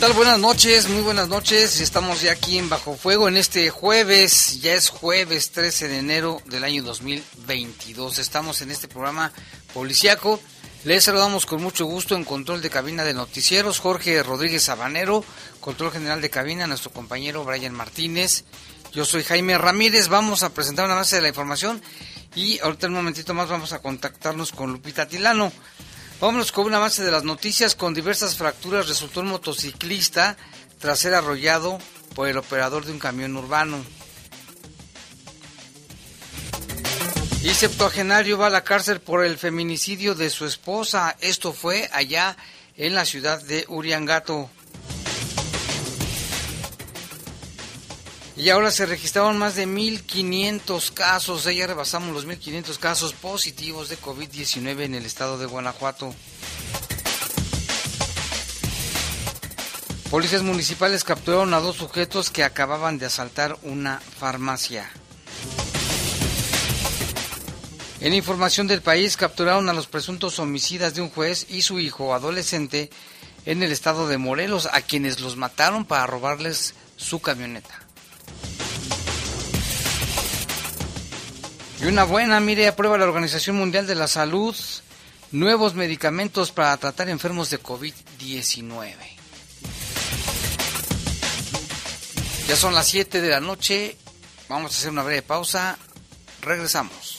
Tal? Buenas noches, muy buenas noches. Estamos ya aquí en Bajo Fuego en este jueves, ya es jueves 13 de enero del año 2022. Estamos en este programa policiaco. Les saludamos con mucho gusto en control de cabina de noticieros, Jorge Rodríguez Sabanero, control general de cabina, nuestro compañero Brian Martínez. Yo soy Jaime Ramírez, vamos a presentar una base de la información y ahorita un momentito más vamos a contactarnos con Lupita Tilano. Vámonos con un avance de las noticias. Con diversas fracturas resultó un motociclista tras ser arrollado por el operador de un camión urbano. Y septuagenario va a la cárcel por el feminicidio de su esposa. Esto fue allá en la ciudad de Uriangato. Y ahora se registraron más de 1.500 casos, ya rebasamos los 1.500 casos positivos de COVID-19 en el estado de Guanajuato. Policías municipales capturaron a dos sujetos que acababan de asaltar una farmacia. En información del país, capturaron a los presuntos homicidas de un juez y su hijo adolescente en el estado de Morelos, a quienes los mataron para robarles su camioneta. Y una buena, mire, aprueba la Organización Mundial de la Salud nuevos medicamentos para tratar enfermos de COVID-19. Ya son las 7 de la noche, vamos a hacer una breve pausa, regresamos.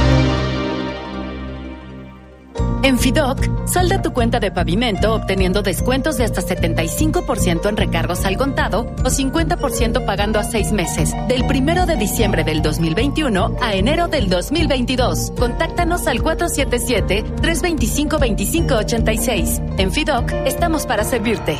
En Fidoc, salda tu cuenta de pavimento obteniendo descuentos de hasta 75% en recargos al contado o 50% pagando a seis meses, del primero de diciembre del 2021 a enero del 2022. Contáctanos al 477-325-2586. En Fidoc, estamos para servirte.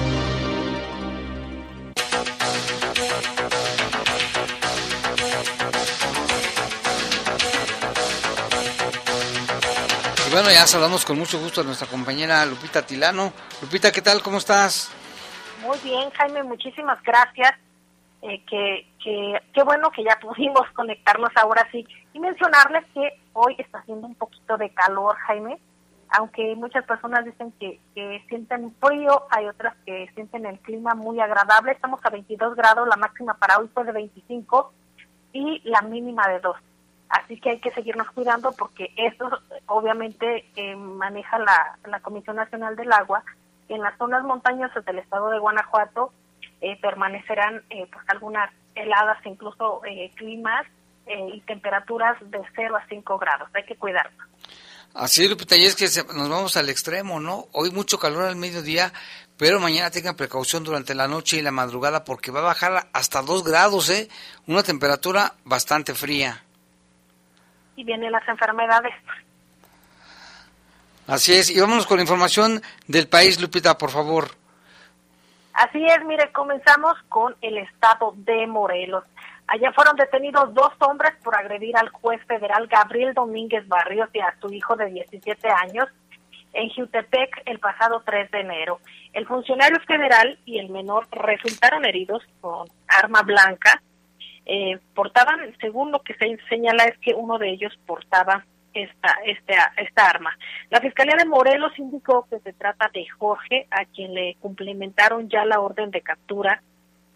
Bueno, ya saludamos con mucho gusto a nuestra compañera Lupita Tilano. Lupita, ¿qué tal? ¿Cómo estás? Muy bien, Jaime, muchísimas gracias. Eh, que, que, qué bueno que ya pudimos conectarnos ahora sí. Y mencionarles que hoy está haciendo un poquito de calor, Jaime. aunque muchas personas dicen que, que, sienten frío, hay otras que sienten el clima muy agradable. Estamos a 22 grados, la máxima para hoy fue de 25 y la mínima de 2. Así que hay que seguirnos cuidando porque eso obviamente eh, maneja la, la, Comisión Nacional del Agua. En las zonas montañosas del estado de Guanajuato eh, permanecerán eh, pues algunas heladas, incluso climas y temperaturas de 0 a 5 grados. Hay que cuidarnos. Así, Lupita, y es que nos vamos al extremo, ¿no? Hoy mucho calor al mediodía, pero mañana tengan precaución durante la noche y la madrugada porque va a bajar hasta 2 grados, ¿eh? Una temperatura bastante fría y vienen las enfermedades. Así es, y vámonos con la información del país, Lupita, por favor. Así es, mire, comenzamos con el estado de Morelos. Allá fueron detenidos dos hombres por agredir al juez federal Gabriel Domínguez Barrios y a su hijo de 17 años en Jutepec el pasado 3 de enero. El funcionario federal y el menor resultaron heridos con arma blanca eh, portaban, según lo que se señala, es que uno de ellos portaba esta, esta, esta arma. La Fiscalía de Morelos indicó que se trata de Jorge, a quien le cumplimentaron ya la orden de captura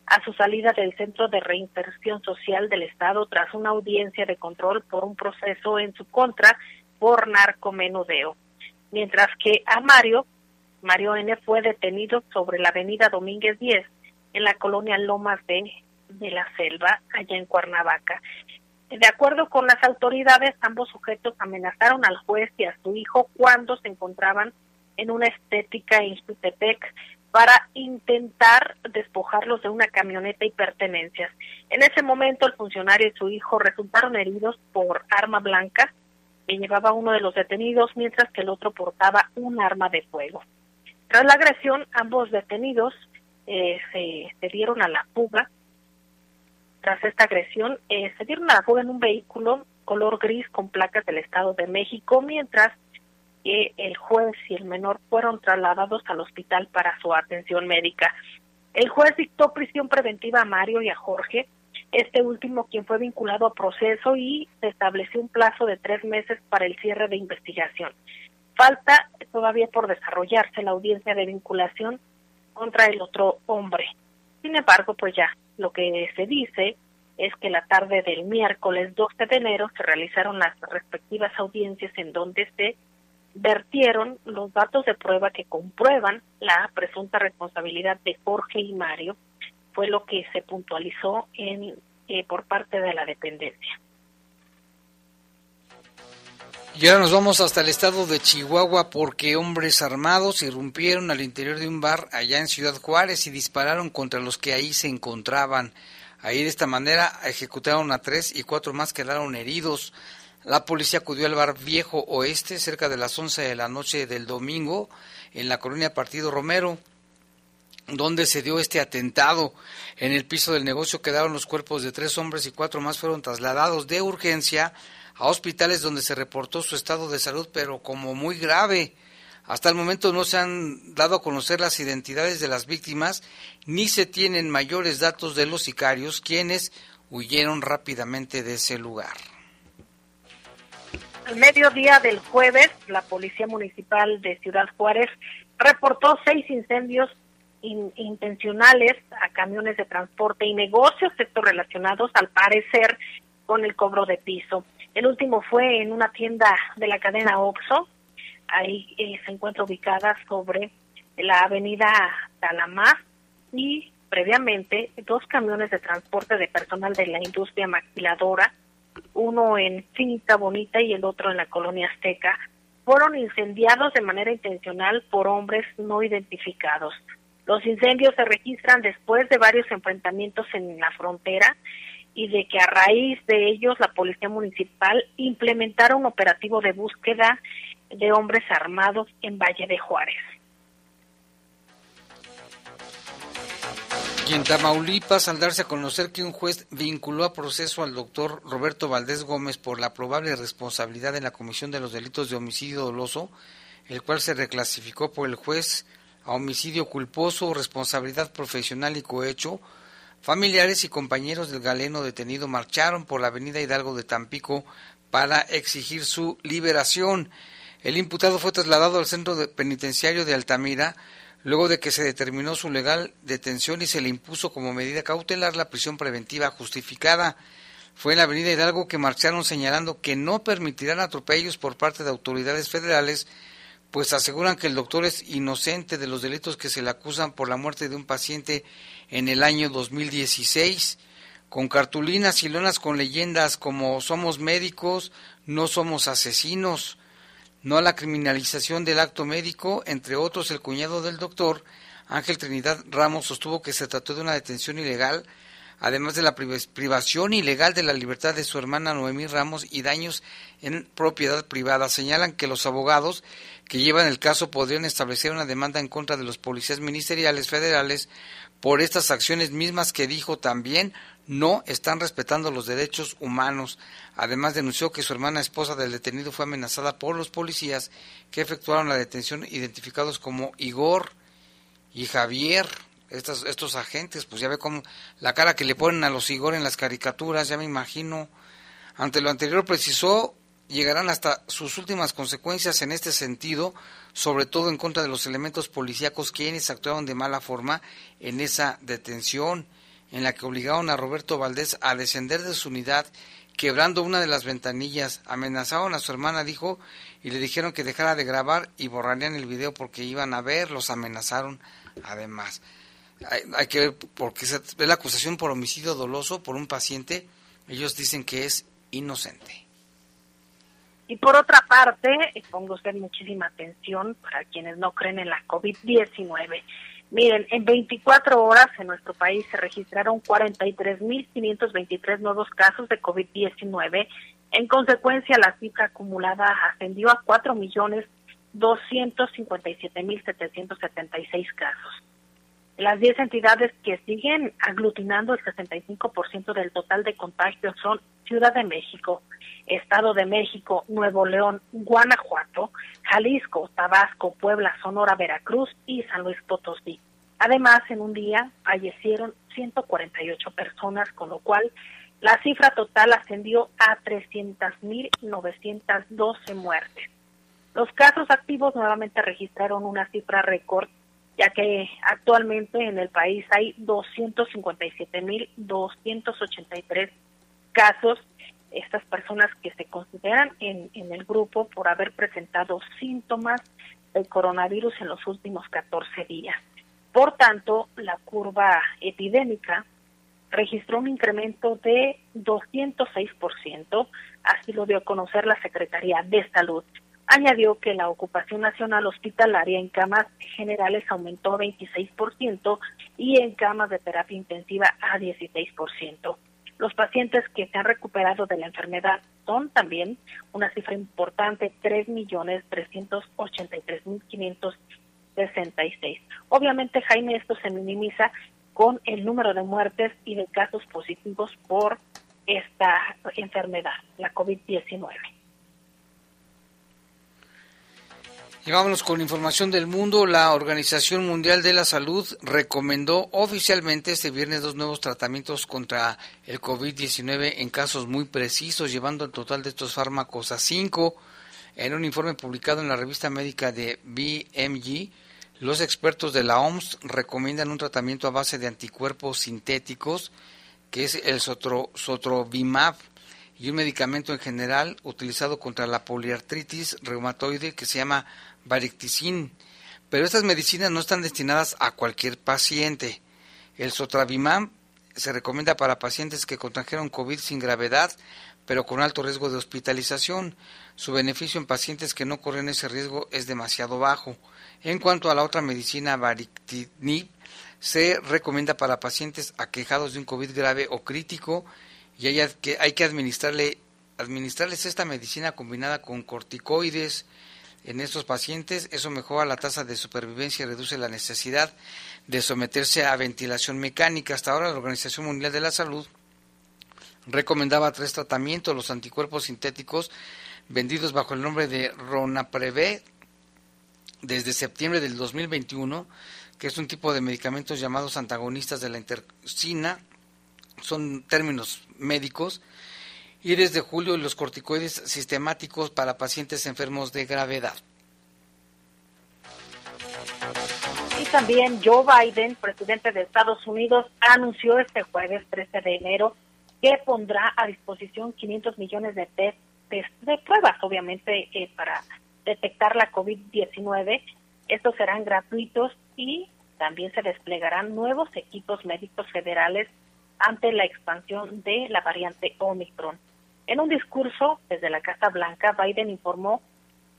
a su salida del Centro de Reinserción Social del Estado tras una audiencia de control por un proceso en su contra por narcomenudeo. Mientras que a Mario, Mario N. fue detenido sobre la avenida Domínguez 10 en la colonia Lomas de de la selva allá en Cuernavaca. De acuerdo con las autoridades, ambos sujetos amenazaron al juez y a su hijo cuando se encontraban en una estética en Jutepec para intentar despojarlos de una camioneta y pertenencias. En ese momento el funcionario y su hijo resultaron heridos por arma blanca que llevaba uno de los detenidos mientras que el otro portaba un arma de fuego. Tras la agresión, ambos detenidos eh, se, se dieron a la fuga tras esta agresión, eh, se dieron a la fuga en un vehículo color gris con placas del Estado de México, mientras que el juez y el menor fueron trasladados al hospital para su atención médica. El juez dictó prisión preventiva a Mario y a Jorge, este último quien fue vinculado a proceso y se estableció un plazo de tres meses para el cierre de investigación. Falta todavía por desarrollarse la audiencia de vinculación contra el otro hombre. Sin embargo, pues ya lo que se dice es que la tarde del miércoles 12 de enero se realizaron las respectivas audiencias en donde se vertieron los datos de prueba que comprueban la presunta responsabilidad de Jorge y Mario, fue lo que se puntualizó en eh, por parte de la dependencia. Y ahora nos vamos hasta el estado de Chihuahua porque hombres armados irrumpieron al interior de un bar allá en Ciudad Juárez y dispararon contra los que ahí se encontraban. Ahí de esta manera ejecutaron a tres y cuatro más quedaron heridos. La policía acudió al bar Viejo Oeste cerca de las once de la noche del domingo en la colonia Partido Romero, donde se dio este atentado. En el piso del negocio quedaron los cuerpos de tres hombres y cuatro más fueron trasladados de urgencia a hospitales donde se reportó su estado de salud, pero como muy grave. Hasta el momento no se han dado a conocer las identidades de las víctimas, ni se tienen mayores datos de los sicarios, quienes huyeron rápidamente de ese lugar. Al mediodía del jueves, la Policía Municipal de Ciudad Juárez reportó seis incendios intencionales a camiones de transporte y negocios, estos relacionados al parecer con el cobro de piso. El último fue en una tienda de la cadena Oxxo. Ahí eh, se encuentra ubicada sobre la avenida Talamá y previamente dos camiones de transporte de personal de la industria maquiladora, uno en Finita Bonita y el otro en la colonia Azteca, fueron incendiados de manera intencional por hombres no identificados. Los incendios se registran después de varios enfrentamientos en la frontera y de que a raíz de ellos la Policía Municipal implementara un operativo de búsqueda de hombres armados en Valle de Juárez. Y en Tamaulipas, al darse a conocer que un juez vinculó a proceso al doctor Roberto Valdés Gómez por la probable responsabilidad en la comisión de los delitos de homicidio doloso, el cual se reclasificó por el juez a homicidio culposo, responsabilidad profesional y cohecho, Familiares y compañeros del galeno detenido marcharon por la avenida Hidalgo de Tampico para exigir su liberación. El imputado fue trasladado al centro penitenciario de Altamira luego de que se determinó su legal detención y se le impuso como medida cautelar la prisión preventiva justificada. Fue en la avenida Hidalgo que marcharon señalando que no permitirán atropellos por parte de autoridades federales, pues aseguran que el doctor es inocente de los delitos que se le acusan por la muerte de un paciente en el año 2016, con cartulinas y lonas con leyendas como somos médicos, no somos asesinos no a la criminalización del acto médico, entre otros el cuñado del doctor, Ángel Trinidad Ramos, sostuvo que se trató de una detención ilegal, además de la privación ilegal de la libertad de su hermana Noemí Ramos y daños en propiedad privada. Señalan que los abogados que llevan el caso podrían establecer una demanda en contra de los policías ministeriales federales por estas acciones mismas que dijo también no están respetando los derechos humanos. Además denunció que su hermana esposa del detenido fue amenazada por los policías que efectuaron la detención identificados como Igor y Javier. Estos, estos agentes, pues ya ve cómo la cara que le ponen a los Igor en las caricaturas, ya me imagino. Ante lo anterior precisó, llegarán hasta sus últimas consecuencias en este sentido, sobre todo en contra de los elementos policíacos quienes actuaron de mala forma en esa detención en la que obligaron a Roberto Valdés a descender de su unidad, quebrando una de las ventanillas. Amenazaron a su hermana, dijo, y le dijeron que dejara de grabar y borrarían el video porque iban a ver, los amenazaron además. Hay, que ver porque ve la acusación por homicidio doloso por un paciente. Ellos dicen que es inocente. Y por otra parte, pongo usted muchísima atención para quienes no creen en la COVID-19. Miren, en 24 horas en nuestro país se registraron 43.523 nuevos casos de COVID-19. En consecuencia, la cifra acumulada ascendió a 4.257.776 casos. Las 10 entidades que siguen aglutinando el 65% del total de contagios son Ciudad de México, Estado de México, Nuevo León, Guanajuato, Jalisco, Tabasco, Puebla, Sonora, Veracruz y San Luis Potosí. Además, en un día fallecieron 148 personas, con lo cual la cifra total ascendió a 300.912 muertes. Los casos activos nuevamente registraron una cifra récord, ya que actualmente en el país hay 257.283 casos estas personas que se consideran en, en el grupo por haber presentado síntomas del coronavirus en los últimos 14 días. Por tanto, la curva epidémica registró un incremento de 206%, así lo dio a conocer la Secretaría de Salud. Añadió que la ocupación nacional hospitalaria en camas generales aumentó 26% y en camas de terapia intensiva a 16%. Los pacientes que se han recuperado de la enfermedad son también una cifra importante, 3.383.566. Obviamente, Jaime, esto se minimiza con el número de muertes y de casos positivos por esta enfermedad, la COVID-19. Y vámonos con información del mundo. La Organización Mundial de la Salud recomendó oficialmente este viernes dos nuevos tratamientos contra el COVID-19 en casos muy precisos, llevando el total de estos fármacos a cinco. En un informe publicado en la revista médica de BMG, los expertos de la OMS recomiendan un tratamiento a base de anticuerpos sintéticos, que es el Sotrovimab, y un medicamento en general utilizado contra la poliartritis reumatoide que se llama Baricticin, pero estas medicinas no están destinadas a cualquier paciente. El Sotravimab se recomienda para pacientes que contrajeron COVID sin gravedad, pero con alto riesgo de hospitalización. Su beneficio en pacientes que no corren ese riesgo es demasiado bajo. En cuanto a la otra medicina, Barictinib, se recomienda para pacientes aquejados de un COVID grave o crítico y hay que, administrarles esta medicina combinada con corticoides, en estos pacientes, eso mejora la tasa de supervivencia y reduce la necesidad de someterse a ventilación mecánica. Hasta ahora la Organización Mundial de la Salud recomendaba tres tratamientos, los anticuerpos sintéticos vendidos bajo el nombre de Ronapreve desde septiembre del 2021, que es un tipo de medicamentos llamados antagonistas de la intercina, son términos médicos, y desde julio los corticoides sistemáticos para pacientes enfermos de gravedad. Y también Joe Biden, presidente de Estados Unidos, anunció este jueves 13 de enero que pondrá a disposición 500 millones de test, de pruebas, obviamente, eh, para detectar la COVID-19. Estos serán gratuitos y también se desplegarán nuevos equipos médicos federales ante la expansión de la variante Omicron. En un discurso desde la Casa Blanca, Biden informó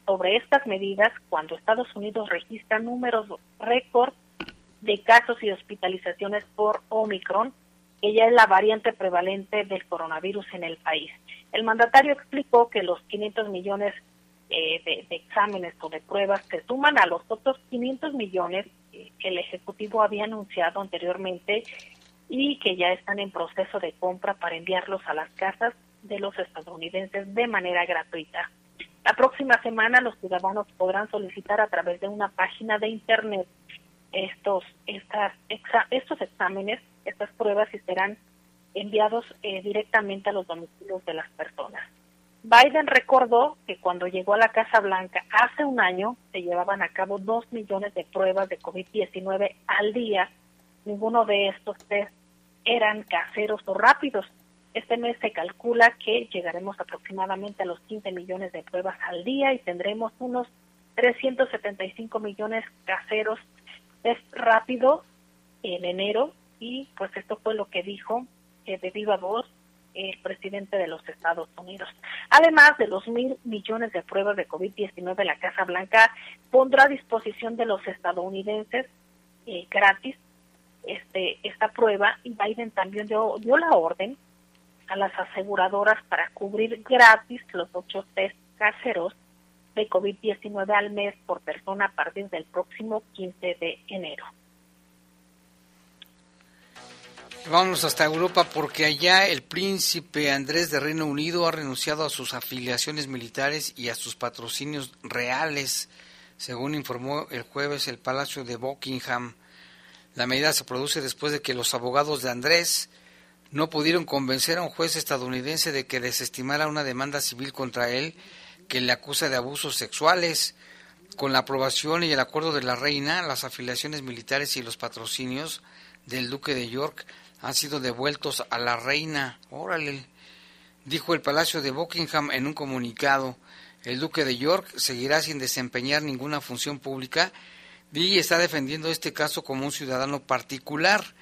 sobre estas medidas cuando Estados Unidos registra números récord de casos y hospitalizaciones por Omicron, que ya es la variante prevalente del coronavirus en el país. El mandatario explicó que los 500 millones eh, de, exámenes o de pruebas se suman a los otros 500 millones que el Ejecutivo había anunciado anteriormente y que ya están en proceso de compra para enviarlos a las casas de los estadounidenses de manera gratuita. La próxima semana los ciudadanos podrán solicitar a través de una página de internet estos estas estos exámenes, estas pruebas y serán enviados eh, directamente a los domicilios de las personas. Biden recordó que cuando llegó a la Casa Blanca hace un año se llevaban a cabo dos millones de pruebas de COVID-19 al día. Ninguno de estos test eran caseros o rápidos. Este mes se calcula que llegaremos aproximadamente a los 15 millones de pruebas al día y tendremos unos 375 millones caseros test rápido en enero y pues esto fue lo que dijo de viva voz el presidente de los Estados Unidos. Además de los mil millones de pruebas de COVID-19, la Casa Blanca pondrá a disposición de los estadounidenses eh, gratis este esta prueba y Biden también dio, dio la orden a las aseguradoras para cubrir gratis los ocho test caseros de COVID-19 al mes por persona a partir del próximo 15 de enero. Vamos hasta Europa porque allá el príncipe Andrés de Reino Unido ha renunciado a sus afiliaciones militares y a sus patrocinios reales, según informó el jueves el Palacio de Buckingham. La medida se produce después de que los abogados de Andrés no pudieron convencer a un juez estadounidense de que desestimara una demanda civil contra él que le acusa de abusos sexuales. Con la aprobación y el acuerdo de la reina, las afiliaciones militares y los patrocinios del duque de York han sido devueltos a la reina. Órale, dijo el Palacio de Buckingham en un comunicado. El duque de York seguirá sin desempeñar ninguna función pública y está defendiendo este caso como un ciudadano particular.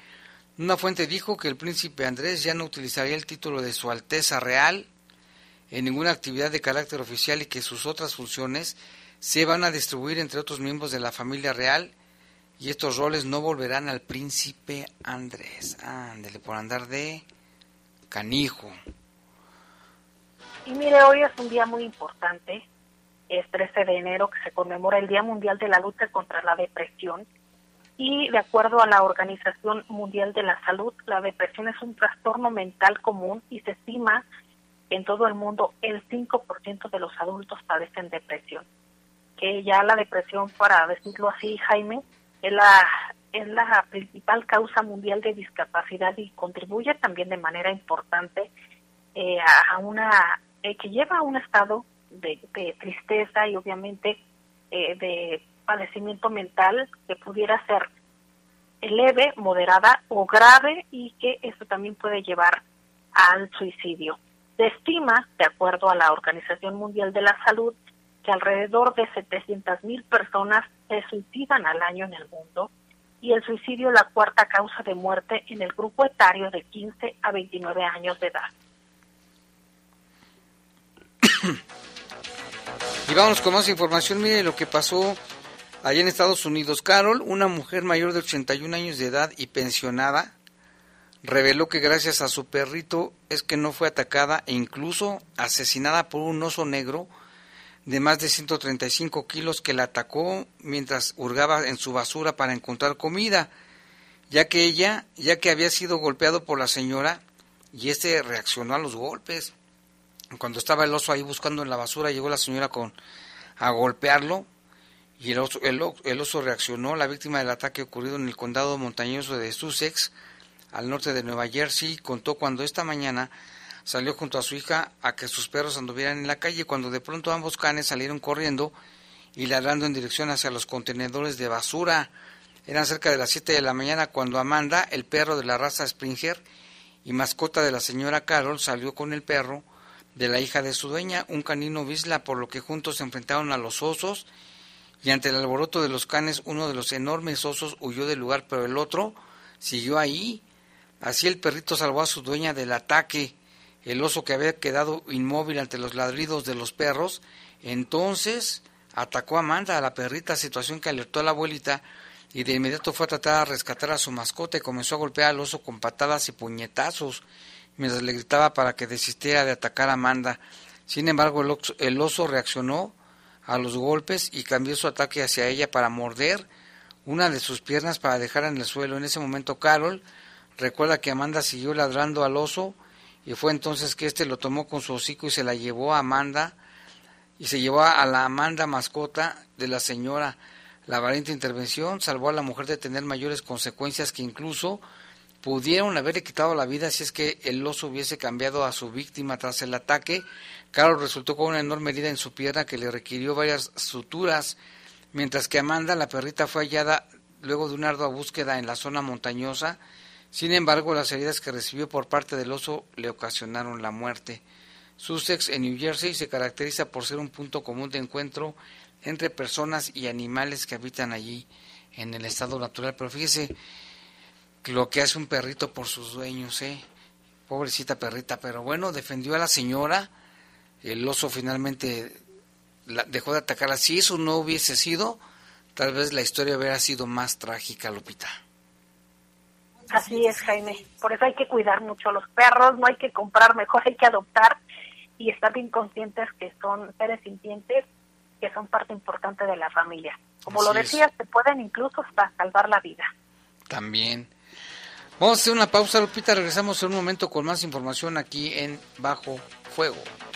Una fuente dijo que el príncipe Andrés ya no utilizaría el título de Su Alteza Real en ninguna actividad de carácter oficial y que sus otras funciones se van a distribuir entre otros miembros de la familia real y estos roles no volverán al príncipe Andrés. Ándele por andar de canijo. Y mire, hoy es un día muy importante, es 13 de enero que se conmemora el Día Mundial de la Lucha contra la Depresión. Y de acuerdo a la Organización Mundial de la Salud, la depresión es un trastorno mental común y se estima que en todo el mundo el 5% de los adultos padecen depresión. Que ya la depresión, para decirlo así, Jaime, es la, es la principal causa mundial de discapacidad y contribuye también de manera importante eh, a una eh, que lleva a un estado de, tristeza y obviamente eh, de padecimiento mental que pudiera ser leve, moderada o grave y que esto también puede llevar al suicidio. Se estima, de acuerdo a la Organización Mundial de la Salud, que alrededor de 700 mil personas se suicidan al año en el mundo y el suicidio la cuarta causa de muerte en el grupo etario de 15 a 29 años de edad. Y vamos con más información. Mire lo que pasó allá en Estados Unidos. Carol, una mujer mayor de 81 años de edad y pensionada, reveló que gracias a su perrito es que no fue atacada e incluso asesinada por un oso negro de más de 135 kilos que la atacó mientras hurgaba en su basura para encontrar comida, ya que ella, ya que había sido golpeado por la señora, y este reaccionó a los golpes. Cuando estaba el oso ahí buscando en la basura, llegó la señora con a golpearlo y el oso, el oso reaccionó. La víctima del ataque ocurrido en el condado montañoso de Sussex, al norte de Nueva Jersey, contó cuando esta mañana salió junto a su hija a que sus perros anduvieran en la calle cuando de pronto ambos canes salieron corriendo y ladrando en dirección hacia los contenedores de basura. Eran cerca de las 7 de la mañana cuando Amanda, el perro de la raza Springer y mascota de la señora Carol, salió con el perro de la hija de su dueña, un canino bisla, por lo que juntos se enfrentaron a los osos y ante el alboroto de los canes uno de los enormes osos huyó del lugar, pero el otro siguió ahí. Así el perrito salvó a su dueña del ataque. El oso que había quedado inmóvil ante los ladridos de los perros, entonces atacó a Amanda, a la perrita, situación que alertó a la abuelita, y de inmediato fue a tratar de rescatar a su mascota y comenzó a golpear al oso con patadas y puñetazos, mientras le gritaba para que desistiera de atacar a Amanda. Sin embargo, el oso reaccionó a los golpes y cambió su ataque hacia ella para morder una de sus piernas para dejarla en el suelo. En ese momento, Carol recuerda que Amanda siguió ladrando al oso y fue entonces que éste lo tomó con su hocico y se la llevó a Amanda y se llevó a la Amanda mascota de la señora. La valiente intervención salvó a la mujer de tener mayores consecuencias que incluso pudieron haberle quitado la vida si es que el oso hubiese cambiado a su víctima tras el ataque. Carol resultó con una enorme herida en su pierna que le requirió varias suturas, mientras que Amanda, la perrita, fue hallada luego de una ardua búsqueda en la zona montañosa. Sin embargo, las heridas que recibió por parte del oso le ocasionaron la muerte. Sussex, en New Jersey, se caracteriza por ser un punto común de encuentro entre personas y animales que habitan allí en el estado natural. Pero fíjese lo que hace un perrito por sus dueños, ¿eh? Pobrecita perrita, pero bueno, defendió a la señora. El oso finalmente dejó de atacarla. Si eso no hubiese sido, tal vez la historia hubiera sido más trágica, Lupita. Así es, Jaime. Por eso hay que cuidar mucho a los perros, no hay que comprar, mejor hay que adoptar y estar bien conscientes que son seres sintientes que son parte importante de la familia. Como lo decías, te pueden incluso hasta salvar la vida. También. Vamos a hacer una pausa, Lupita. Regresamos en un momento con más información aquí en Bajo Fuego.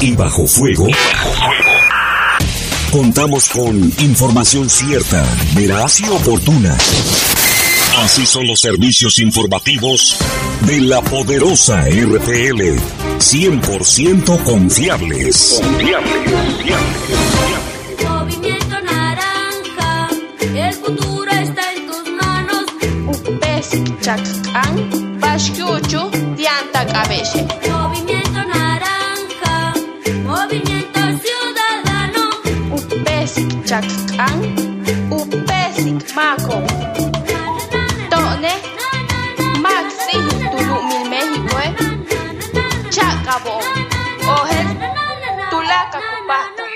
Y bajo fuego. Contamos con información cierta, veraz y oportuna. Así son los servicios informativos de la poderosa RPL. 100% confiables. Confiable, confiable, confiable. Movimiento naranja, el futuro está en tus manos. Upes chak'an pashkuchu dianta cabelle.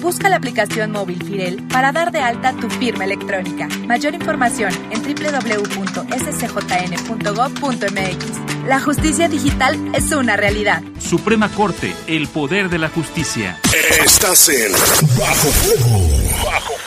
Busca la aplicación móvil Firel para dar de alta tu firma electrónica. Mayor información en www.scjn.gov.mx. La justicia digital es una realidad. Suprema Corte, el poder de la justicia. Estás en Bajo Fuego. Bajo Fuego.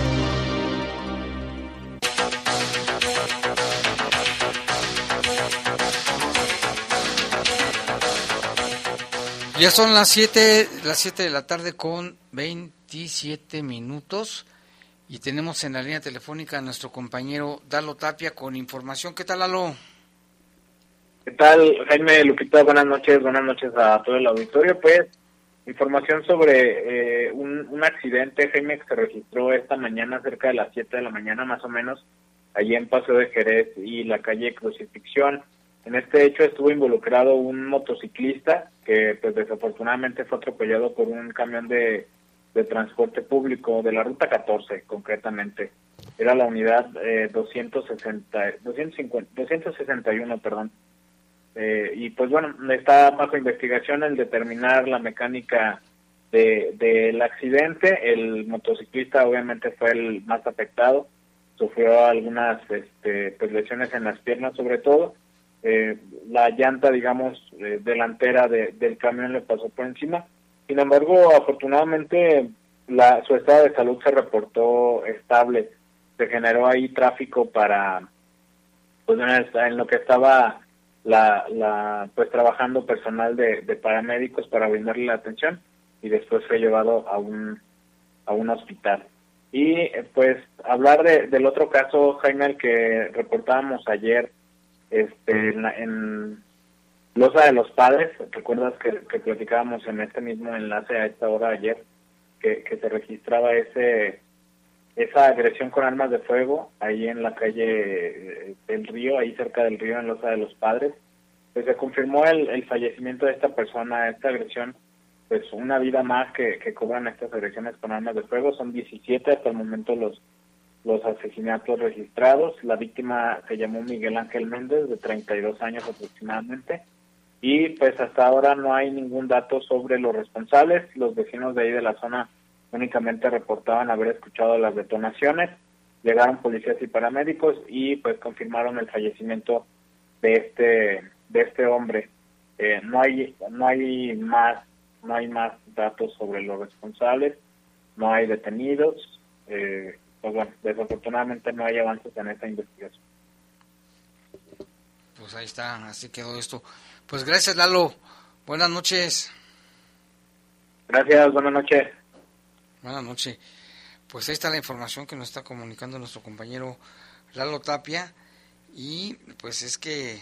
Ya son las 7, las 7 de la tarde con 27 minutos y tenemos en la línea telefónica a nuestro compañero Dalo Tapia con información. ¿Qué tal, Lalo? ¿Qué tal, Jaime Lupita? Buenas noches, buenas noches a todo el auditorio. Pues información sobre eh, un, un, accidente, Jaime, que se registró esta mañana cerca de las 7 de la mañana más o menos, allí en Paseo de Jerez y la calle Crucifixión. En este hecho estuvo involucrado un motociclista que pues desafortunadamente fue atropellado por un camión de, de transporte público de la ruta 14 concretamente. Era la unidad eh, 260, 250, 261, perdón. Eh, y pues bueno, está bajo investigación el determinar la mecánica del de, accidente. El motociclista obviamente fue el más afectado, sufrió algunas este, pues, lesiones en las piernas sobre todo. Eh, la llanta, digamos, eh, delantera de, del camión le pasó por encima. Sin embargo, afortunadamente la, su estado de salud se reportó estable. Se generó ahí tráfico para, pues en lo que estaba la, la pues trabajando personal de, de paramédicos para brindarle la atención y después fue llevado a un a un hospital y eh, pues hablar de, del otro caso Jaime el que reportábamos ayer este en, en Losa de los Padres recuerdas que, que platicábamos en este mismo enlace a esta hora ayer que, que se registraba ese esa agresión con armas de fuego ahí en la calle eh, del río, ahí cerca del río en Losa de los Padres, pues se confirmó el, el fallecimiento de esta persona, esta agresión, pues una vida más que, que cobran estas agresiones con armas de fuego, son 17 hasta el momento los los asesinatos registrados, la víctima se llamó Miguel Ángel Méndez, de 32 años aproximadamente, y pues hasta ahora no hay ningún dato sobre los responsables, los vecinos de ahí de la zona únicamente reportaban haber escuchado las detonaciones, llegaron policías y paramédicos y pues confirmaron el fallecimiento de este de este hombre. Eh, no hay no hay más no hay más datos sobre los responsables, no hay detenidos, eh, pues bueno, desafortunadamente no hay avances en esta investigación. Pues ahí está, así quedó esto. Pues gracias Lalo, buenas noches. Gracias, buenas noches. Buenas noches. Pues ahí está la información que nos está comunicando nuestro compañero Lalo Tapia. Y pues es que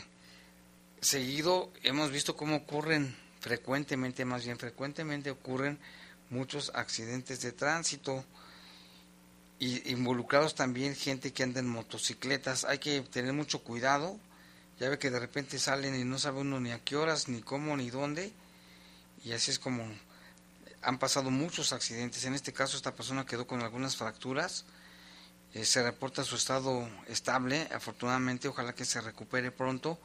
seguido hemos visto cómo ocurren frecuentemente, más bien frecuentemente ocurren muchos accidentes de tránsito y involucrados también gente que anda en motocicletas. Hay que tener mucho cuidado. Ya ve que de repente salen y no sabe uno ni a qué horas, ni cómo, ni dónde. Y así es como han pasado muchos accidentes. En este caso, esta persona quedó con algunas fracturas. Eh, se reporta su estado estable, afortunadamente, ojalá que se recupere pronto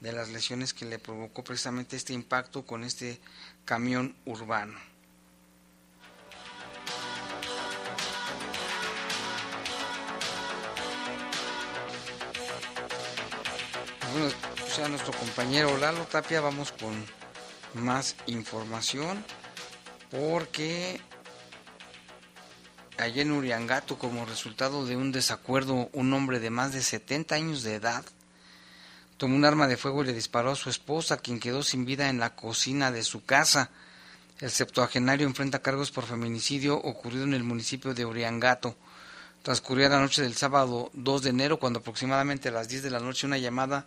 de las lesiones que le provocó precisamente este impacto con este camión urbano. Bueno, pues a nuestro compañero Lalo Tapia vamos con más información porque allá en Uriangato, como resultado de un desacuerdo, un hombre de más de 70 años de edad tomó un arma de fuego y le disparó a su esposa, quien quedó sin vida en la cocina de su casa. El septuagenario enfrenta cargos por feminicidio ocurrido en el municipio de Uriangato. Transcurrió la noche del sábado 2 de enero, cuando aproximadamente a las 10 de la noche una llamada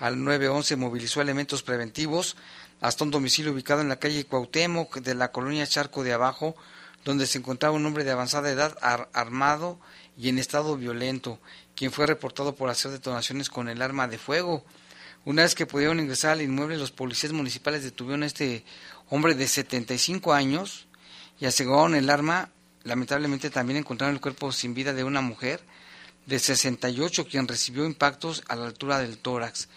al 911 movilizó elementos preventivos hasta un domicilio ubicado en la calle Cuauhtémoc de la colonia Charco de Abajo, donde se encontraba un hombre de avanzada edad armado y en estado violento, quien fue reportado por hacer detonaciones con el arma de fuego. Una vez que pudieron ingresar al inmueble, los policías municipales detuvieron a este hombre de 75 años y aseguraron el arma. Lamentablemente también encontraron el cuerpo sin vida de una mujer de 68, quien recibió impactos a la altura del tórax.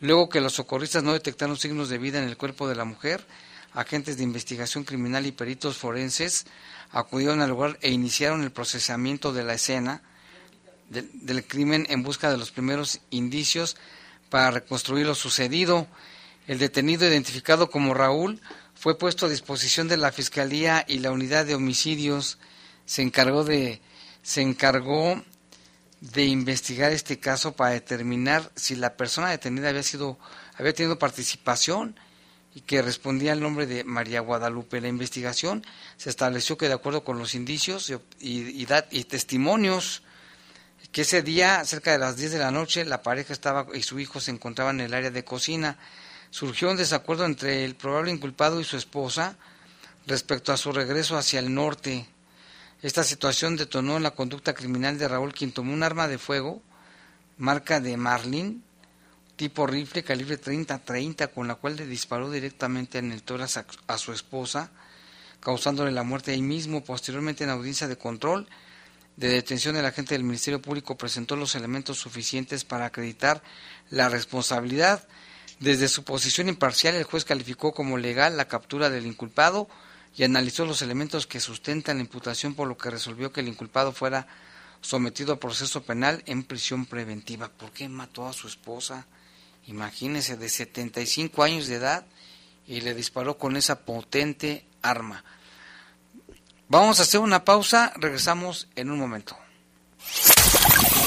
Luego que los socorristas no detectaron signos de vida en el cuerpo de la mujer, agentes de investigación criminal y peritos forenses acudieron al lugar e iniciaron el procesamiento de la escena del crimen en busca de los primeros indicios para reconstruir lo sucedido. El detenido, identificado como Raúl, fue puesto a disposición de la Fiscalía y la Unidad de Homicidios se encargó de se encargó de investigar este caso para determinar si la persona detenida había sido había tenido participación y que respondía al nombre de María Guadalupe. La investigación se estableció que de acuerdo con los indicios y, y, testimonios que ese día, cerca de las 10 de la noche, la pareja estaba y su hijo se encontraban en el área de cocina. Surgió un desacuerdo entre el probable inculpado y su esposa, respecto a su regreso hacia el norte. Esta situación detonó en la conducta criminal de Raúl, quien tomó un arma de fuego, marca de Marlin, tipo rifle calibre 30-30, con la cual le disparó directamente en el tórax a, su esposa, causándole la muerte ahí mismo. Posteriormente, en audiencia de control de detención, el agente del Ministerio Público presentó los elementos suficientes para acreditar la responsabilidad. Desde su posición imparcial, el juez calificó como legal la captura del inculpado, y analizó los elementos que sustentan la imputación, por lo que resolvió que el inculpado fuera sometido a proceso penal en prisión preventiva. ¿Por qué mató a su esposa? Imagínese, de 75 años de edad y le disparó con esa potente arma. Vamos a hacer una pausa, regresamos en un momento.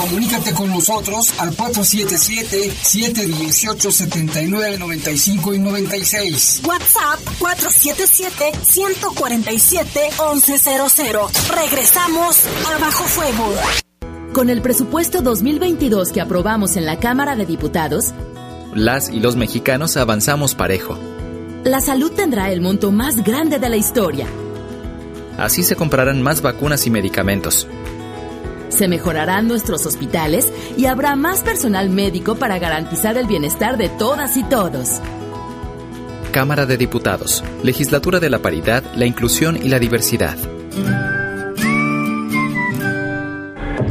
Comunícate con nosotros al 477-718-7995 y 96. WhatsApp 477-147-1100. Regresamos a Bajo Fuego. Con el presupuesto 2022 que aprobamos en la Cámara de Diputados, las y los mexicanos avanzamos parejo. La salud tendrá el monto más grande de la historia. Así se comprarán más vacunas y medicamentos se mejorarán nuestros hospitales y habrá más personal médico para garantizar el bienestar de todas y todos. Cámara de Diputados, Legislatura de la Paridad, la Inclusión y la Diversidad.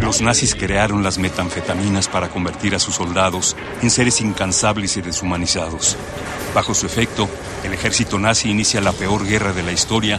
Los nazis crearon las metanfetaminas para convertir a sus soldados en seres incansables y deshumanizados. Bajo su efecto, el ejército nazi inicia la peor guerra de la historia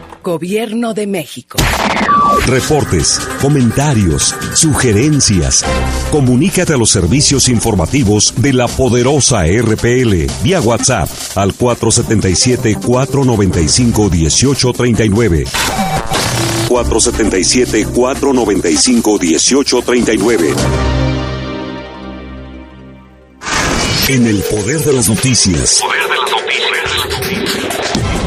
Gobierno de México. Reportes, comentarios, sugerencias. Comunícate a los servicios informativos de la poderosa RPL vía WhatsApp al 477-495-1839. 477-495-1839. En el poder de las noticias. Poder de las noticias.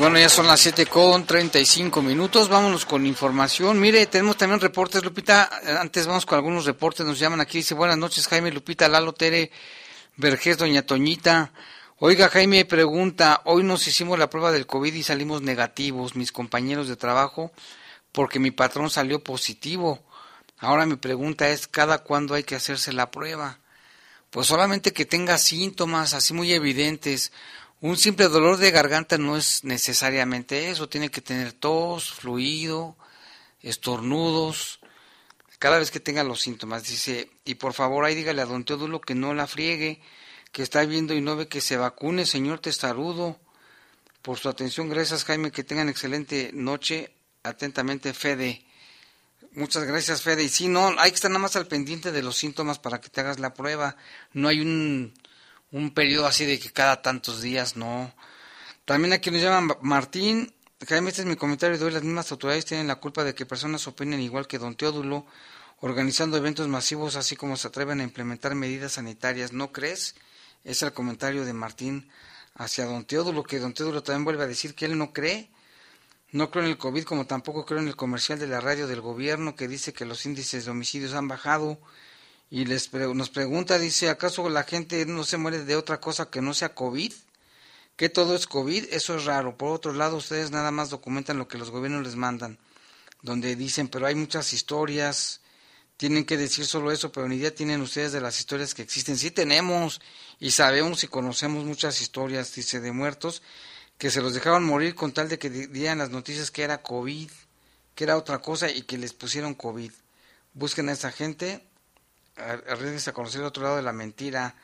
Bueno, ya son las 7 con 35 minutos. Vámonos con información. Mire, tenemos también reportes, Lupita. Antes vamos con algunos reportes. Nos llaman aquí. Dice, buenas noches, Jaime, Lupita, Lalo, Tere, Vergés, Doña Toñita. Oiga, Jaime pregunta, hoy nos hicimos la prueba del COVID y salimos negativos, mis compañeros de trabajo, porque mi patrón salió positivo. Ahora mi pregunta es, ¿cada cuándo hay que hacerse la prueba? Pues solamente que tenga síntomas así muy evidentes un simple dolor de garganta no es necesariamente eso, tiene que tener tos, fluido, estornudos, cada vez que tenga los síntomas. Dice, y por favor ahí dígale a don Teodulo que no la friegue, que está viendo y no ve que se vacune, señor testarudo. Por su atención, gracias Jaime, que tengan excelente noche. Atentamente, Fede. Muchas gracias, Fede. Y sí, no, hay que estar nada más al pendiente de los síntomas para que te hagas la prueba. No hay un un periodo así de que cada tantos días no. También aquí nos llaman Martín. Jaime, este es mi comentario de hoy. Las mismas autoridades tienen la culpa de que personas opinen igual que don Teodulo, organizando eventos masivos, así como se atreven a implementar medidas sanitarias. ¿No crees? Es el comentario de Martín hacia don Teodulo, que don Teodulo también vuelve a decir que él no cree. No creo en el COVID, como tampoco creo en el comercial de la radio del gobierno que dice que los índices de homicidios han bajado y les nos pregunta, dice, ¿acaso la gente no se muere de otra cosa que no sea COVID? ¿Que todo es COVID? Eso es raro. Por otro lado, ustedes nada más documentan lo que los gobiernos les mandan, donde dicen, pero hay muchas historias, tienen que decir solo eso, pero ni idea tienen ustedes de las historias que existen. Sí tenemos y sabemos y conocemos muchas historias, dice, de muertos que se los dejaban morir con tal de que dieran las noticias que era COVID, que era otra cosa y que les pusieron COVID. Busquen a esa gente, arriesguense a conocer el otro lado de la mentira.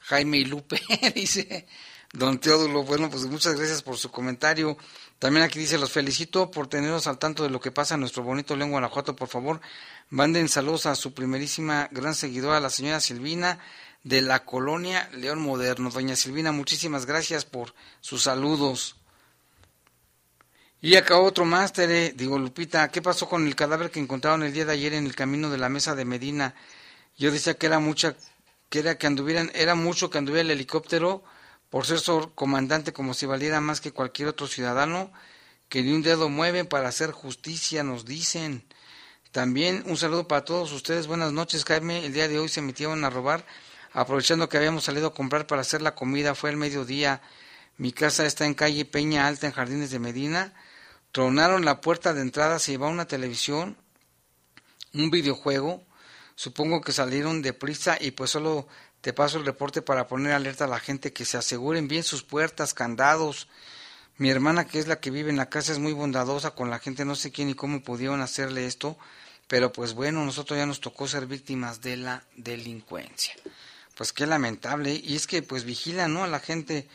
Jaime y Lupe, dice don Teodulo. Bueno, pues muchas gracias por su comentario. También aquí dice, los felicito por tenernos al tanto de lo que pasa en nuestro bonito León, Guanajuato. Por favor, manden saludos a su primerísima gran seguidora, la señora Silvina, de la colonia León Moderno. Doña Silvina, muchísimas gracias por sus saludos. Y acá otro más, Tere, digo Lupita, ¿qué pasó con el cadáver que encontraron el día de ayer en el camino de la mesa de Medina? Yo decía que era mucha, que era que anduvieran, era mucho que anduviera el helicóptero por ser comandante como si valiera más que cualquier otro ciudadano, que ni un dedo mueve para hacer justicia, nos dicen. También un saludo para todos ustedes, buenas noches, Jaime. El día de hoy se metieron a robar, aprovechando que habíamos salido a comprar para hacer la comida, fue el mediodía. Mi casa está en calle Peña Alta, en Jardines de Medina. Tronaron la puerta de entrada, se llevaba una televisión, un videojuego. Supongo que salieron de prisa y pues solo te paso el reporte para poner alerta a la gente que se aseguren bien sus puertas, candados. Mi hermana, que es la que vive en la casa, es muy bondadosa con la gente. No sé quién y cómo pudieron hacerle esto, pero pues bueno, nosotros ya nos tocó ser víctimas de la delincuencia. Pues qué lamentable. Y es que pues vigila, ¿no? A la gente.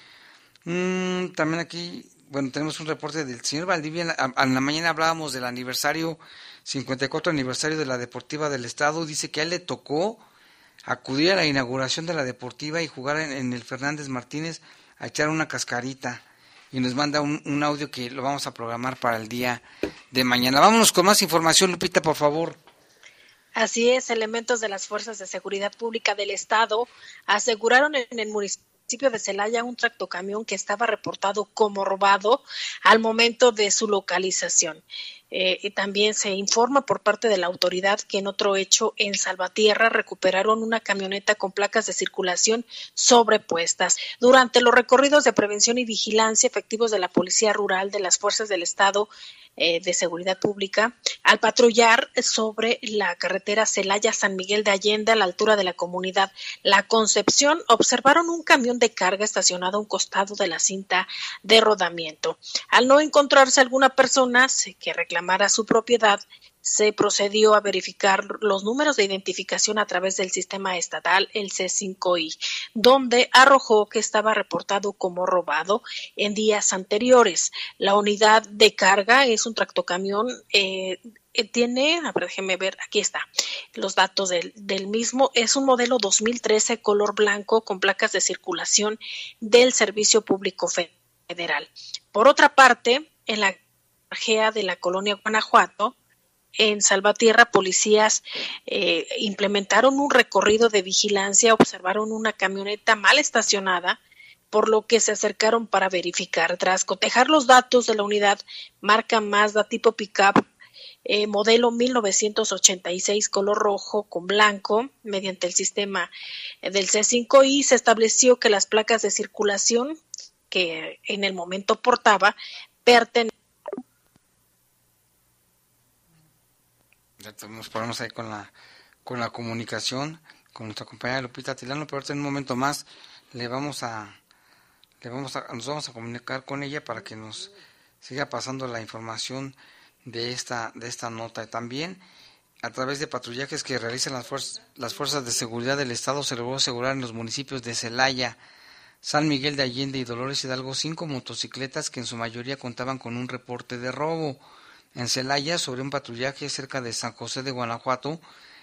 Mm, también aquí, bueno, tenemos un reporte del señor Valdivia. En la mañana hablábamos del aniversario, 54 aniversario de la Deportiva del Estado. Dice que a él le tocó acudir a la inauguración de la deportiva y jugar en, el Fernández Martínez a echar una cascarita y nos manda un, audio que lo vamos a programar para el día de mañana. Vámonos con más información, Lupita, por favor. Así es, elementos de las Fuerzas de Seguridad Pública del Estado aseguraron en el municipio de Celaya un tractocamión que estaba reportado como robado al momento de su localización. Eh, también se informa por parte de la autoridad que en otro hecho en Salvatierra recuperaron una camioneta con placas de circulación sobrepuestas. Durante los recorridos de prevención y vigilancia efectivos de la Policía Rural de las Fuerzas del Estado eh, de Seguridad Pública, al patrullar sobre la carretera Celaya-San Miguel de Allende a la altura de la comunidad La Concepción, observaron un camión de carga estacionado a un costado de la cinta de rodamiento. Al no encontrarse alguna persona que reclamara su propiedad, se procedió a verificar los números de identificación a través del sistema estatal, el C5I, donde arrojó que estaba reportado como robado en días anteriores. La unidad de carga es un tractocamión. Eh, eh, tiene, a ver, déjeme ver, aquí está, los datos del, mismo. Es un modelo 2013 color blanco con placas de circulación del Servicio Público Federal. Por otra parte, en la de la colonia Guanajuato, en Salvatierra, policías eh, implementaron un recorrido de vigilancia, observaron una camioneta mal estacionada, por lo que se acercaron para verificar. Tras cotejar los datos de la unidad, marca Mazda tipo pickup eh, modelo 1986 color rojo con blanco mediante el sistema del C5I se estableció que las placas de circulación que en el momento portaba pertenecían Ya nos ponemos ahí con la, con la comunicación con nuestra compañera Lupita Tilano, pero en un momento más le vamos a, le vamos a, nos vamos a comunicar con ella para que nos siga pasando la información de esta, de esta nota. También a través de patrullajes que realizan las, fuerzas, las fuerzas de seguridad del Estado se logró asegurar en los municipios de Celaya, San Miguel de Allende y Dolores Hidalgo cinco motocicletas que en su mayoría contaban con un reporte de robo. En Celaya, sobre un patrullaje cerca de San José de Guanajuato,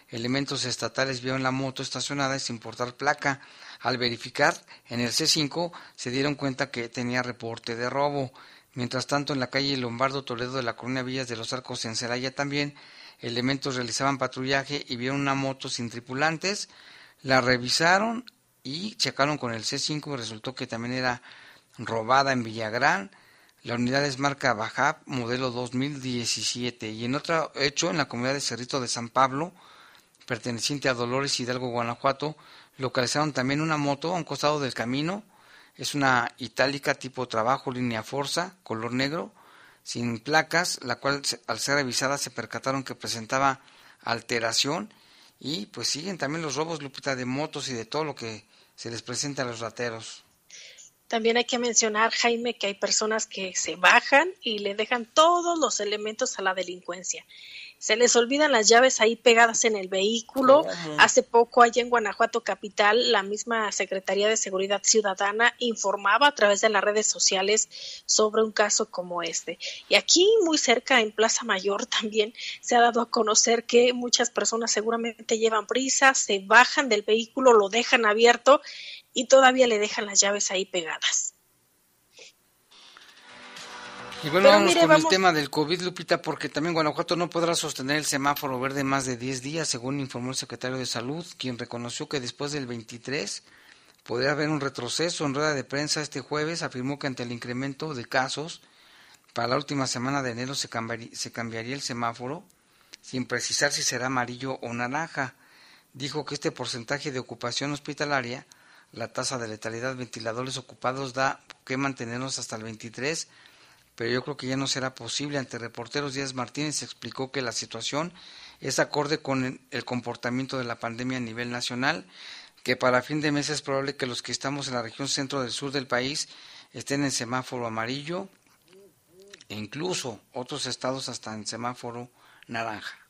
elementos estatales vieron la moto estacionada sin portar placa. Al verificar en el C5 se dieron cuenta que tenía reporte de robo. Mientras tanto, en la calle Lombardo Toledo de la colonia Villas de los Arcos en Celaya también, elementos realizaban patrullaje y vieron una moto sin tripulantes, la revisaron y checaron con el C5 y resultó que también era robada en Villagrán la unidad es marca Bajab, modelo 2017. Y en otro hecho, en la comunidad de Cerrito de San Pablo, perteneciente a Dolores Hidalgo, Guanajuato, localizaron también una moto a un costado del camino. Es una itálica tipo trabajo, línea Forza, color negro, sin placas, la cual al ser revisada se percataron que presentaba alteración Y pues siguen también los robos, Lupita, de motos y de todo lo que se les presenta a los rateros. También hay que mencionar, Jaime, que hay personas que se bajan y le dejan todos los elementos a la delincuencia. Se les olvidan las llaves ahí pegadas en el vehículo. Hace poco, allá en Guanajuato Capital, la misma Secretaría de Seguridad Ciudadana informaba a través de las redes sociales sobre un caso como este. Y aquí, muy cerca, en Plaza Mayor, también se ha dado a conocer que muchas personas seguramente llevan prisa, se bajan del vehículo, lo dejan abierto y todavía le dejan las llaves ahí pegadas. Y bueno, vamos con el tema del COVID, Lupita, porque también Guanajuato no podrá sostener el semáforo verde más de 10 días, según informó el secretario de Salud, quien reconoció que después del 23 podría haber un retroceso. En rueda de prensa este jueves afirmó que ante el incremento de casos, para la última semana de enero se se cambiaría el semáforo, sin precisar si será amarillo o naranja. Dijo que este porcentaje de ocupación hospitalaria la tasa de letalidad ventiladores ocupados da que mantenernos hasta el 23, pero yo creo que ya no será posible. Ante reporteros, Díaz Martínez explicó que la situación es acorde con el comportamiento de la pandemia a nivel nacional, que para fin de mes es probable que los que estamos en la región centro del sur del país estén en semáforo amarillo e incluso otros estados hasta en semáforo naranja.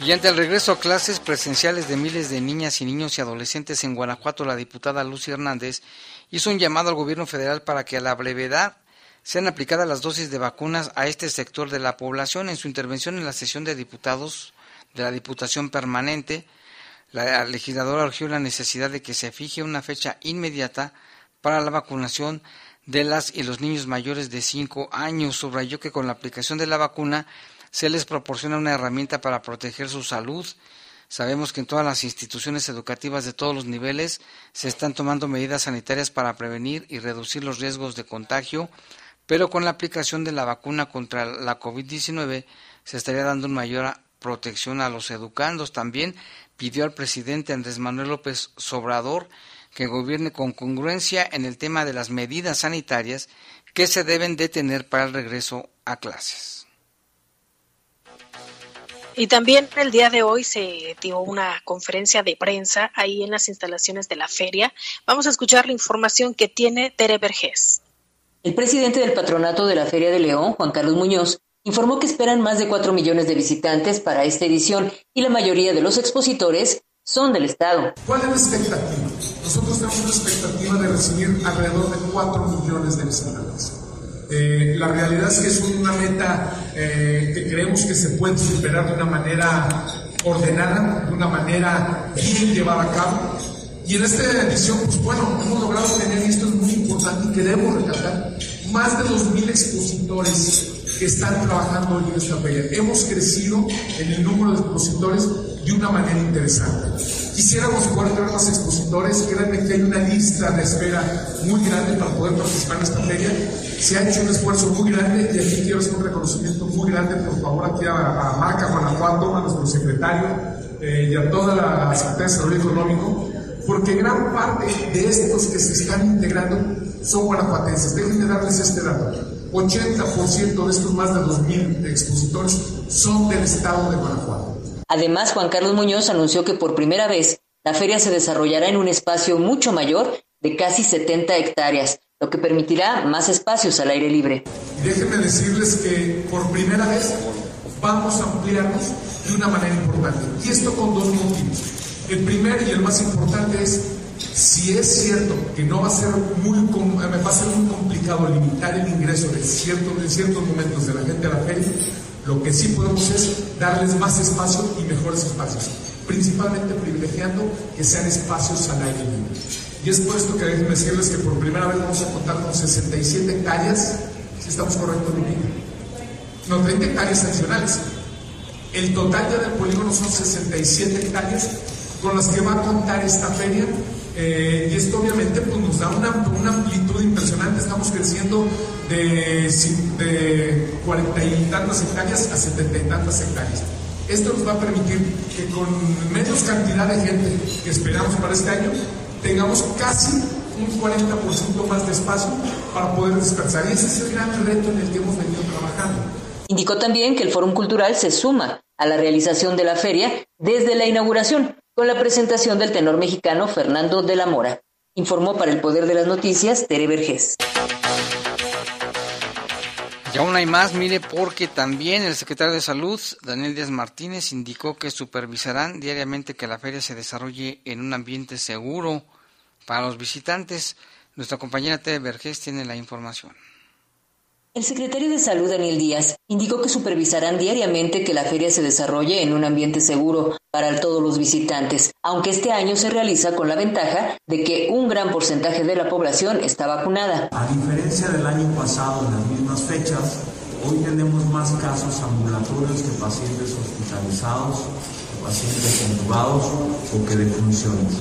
Y ante el regreso a clases presenciales de miles de niñas y niños y adolescentes en Guanajuato, la diputada Lucy Hernández hizo un llamado al gobierno federal para que a la brevedad sean aplicadas las dosis de vacunas a este sector de la población. En su intervención en la sesión de diputados de la Diputación Permanente, la legisladora urgió la necesidad de que se fije una fecha inmediata para la vacunación de las y los niños mayores de 5 años. Subrayó que con la aplicación de la vacuna se les proporciona una herramienta para proteger su salud. Sabemos que en todas las instituciones educativas de todos los niveles se están tomando medidas sanitarias para prevenir y reducir los riesgos de contagio, pero con la aplicación de la vacuna contra la COVID-19 se estaría dando una mayor protección a los educandos. También pidió al presidente Andrés Manuel López Sobrador que gobierne con congruencia en el tema de las medidas sanitarias que se deben de tener para el regreso a clases. Y también el día de hoy se dio una conferencia de prensa ahí en las instalaciones de la feria. Vamos a escuchar la información que tiene Tere Vergés. El presidente del patronato de la Feria de León, Juan Carlos Muñoz, informó que esperan más de 4 millones de visitantes para esta edición y la mayoría de los expositores son del Estado. ¿Cuál es la expectativa? Nosotros tenemos una expectativa de recibir alrededor de 4 millones de visitantes. Eh, la realidad es que es una meta eh, que creemos que se puede superar de una manera ordenada, de una manera bien llevada a cabo. Y en esta edición, pues bueno, hemos logrado tener, y esto es muy importante y queremos recalcar, más de 2.000 expositores que están trabajando hoy en esta feria. Hemos crecido en el número de expositores de una manera interesante. Quisiéramos poder más expositores, créanme que hay una lista de espera muy grande para poder participar en esta feria. Se ha hecho un esfuerzo muy grande y aquí quiero hacer un reconocimiento muy grande, por favor, aquí a, a Marca Guanajuato, a nuestro secretario eh, y a toda la Secretaría de Desarrollo Económico, porque gran parte de estos que se están integrando son guanajuatenses. Déjenme darles este dato. 80% de estos más de 2.000 expositores son del estado de Guanajuato. Además, Juan Carlos Muñoz anunció que por primera vez la feria se desarrollará en un espacio mucho mayor de casi 70 hectáreas, lo que permitirá más espacios al aire libre. Déjenme decirles que por primera vez vamos a ampliarnos de una manera importante. Y esto con dos motivos. El primero y el más importante es si es cierto que no va a ser muy, me va a ser muy complicado limitar el ingreso de cierto, en ciertos momentos de la gente a la feria, lo que sí podemos es darles más espacio y mejores espacios, principalmente privilegiando que sean espacios al aire libre. Y es por esto que déjenme decirles que por primera vez vamos a contar con 67 hectáreas, si estamos correctos. No, 30 hectáreas adicionales. El total ya del polígono son 67 hectáreas con las que va a contar esta feria eh, y esto obviamente pues, nos da una, una, amplitud impresionante, estamos creciendo de, de 40 y tantas hectáreas a 70 y tantas hectáreas. Esto nos va a permitir que con menos cantidad de gente que esperamos para este año, tengamos casi un 40% más de espacio para poder descansar. Y ese es el gran reto en el que hemos venido trabajando. Indicó también que el Fórum Cultural se suma a la realización de la feria desde la inauguración, con la presentación del tenor mexicano Fernando de la Mora. Informó para el Poder de las Noticias Tere Vergés. Y aún hay más, mire, porque también el secretario de Salud, Daniel Díaz Martínez, indicó que supervisarán diariamente que la feria se desarrolle en un ambiente seguro para los visitantes. Nuestra compañera Tere Vergés tiene la información. El secretario de Salud, Daniel Díaz, indicó que supervisarán diariamente que la feria se desarrolle en un ambiente seguro para todos los visitantes, aunque este año se realiza con la ventaja de que un gran porcentaje de la población está vacunada. A diferencia del año pasado en las mismas fechas, hoy tenemos más casos ambulatorios que pacientes hospitalizados, pacientes intubados o que defunciones.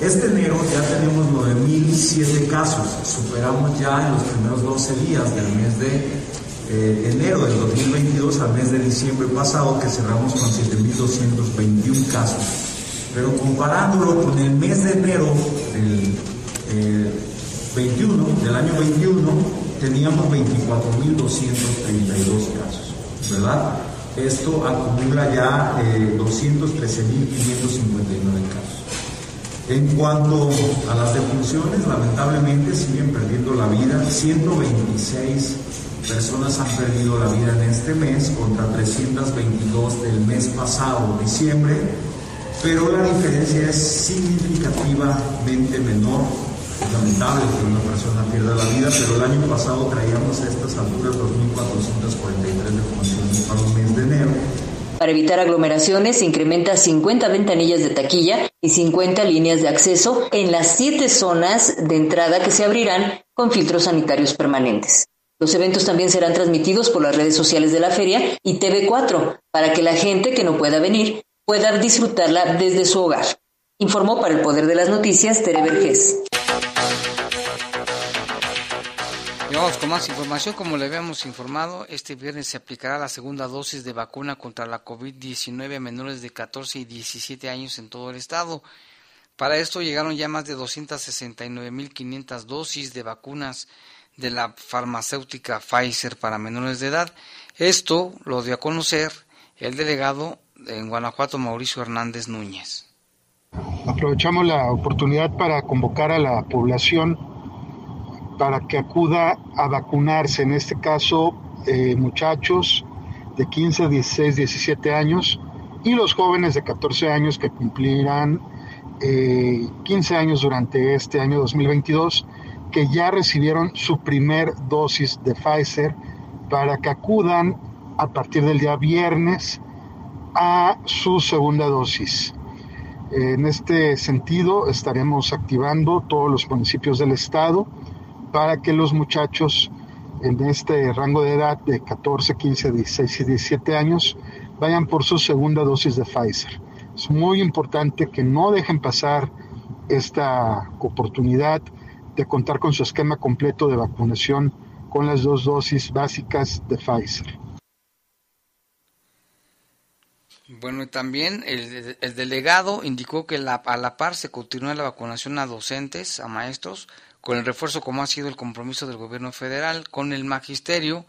Este enero ya tenemos 9.007 casos, superamos ya en los primeros 12 días del mes de eh, enero del 2022 al mes de diciembre pasado que cerramos con 7.221 casos. Pero comparándolo con el mes de enero del 21, eh, del año 21, teníamos 24.232 casos, ¿verdad? Esto acumula ya eh, 213.559 casos. En cuanto a las defunciones, lamentablemente siguen perdiendo la vida. 126 personas han perdido la vida en este mes contra 322 del mes pasado, diciembre, pero la diferencia es significativamente menor. Es lamentable que una persona pierda la vida, pero el año pasado traíamos a estas alturas 2.443 defunciones para un mes de enero para evitar aglomeraciones, se incrementa 50 ventanillas de taquilla y 50 líneas de acceso en las siete zonas de entrada que se abrirán con filtros sanitarios permanentes. Los eventos también serán transmitidos por las redes sociales de la feria y TV4 para que la gente que no pueda venir pueda disfrutarla desde su hogar. Informó para el Poder de las Noticias Tere Vergés. Vamos con más información. Como le habíamos informado, este viernes se aplicará la segunda dosis de vacuna contra la COVID-19 a menores de 14 y 17 años en todo el estado. Para esto llegaron ya más de 269.500 dosis de vacunas de la farmacéutica Pfizer para menores de edad. Esto lo dio a conocer el delegado en Guanajuato, Mauricio Hernández Núñez. Aprovechamos la oportunidad para convocar a la población para que acuda a vacunarse, en este caso eh, muchachos de 15, 16, 17 años y los jóvenes de 14 años que cumplirán 15 eh, años durante este año 2022 que ya recibieron su primer dosis de Pfizer para que acudan a partir del día viernes a su segunda dosis. En este sentido, estaremos activando todos los municipios del estado para que los muchachos en este rango de edad de 14, 15, 16 y 17 años vayan por su segunda dosis de Pfizer. Es muy importante que no dejen pasar esta oportunidad de contar con su esquema completo de vacunación con las dos dosis básicas de Pfizer. Bueno, y también el, delegado indicó que a la par se continúa la vacunación a docentes, a maestros, con el refuerzo como ha sido el compromiso del gobierno federal con el magisterio,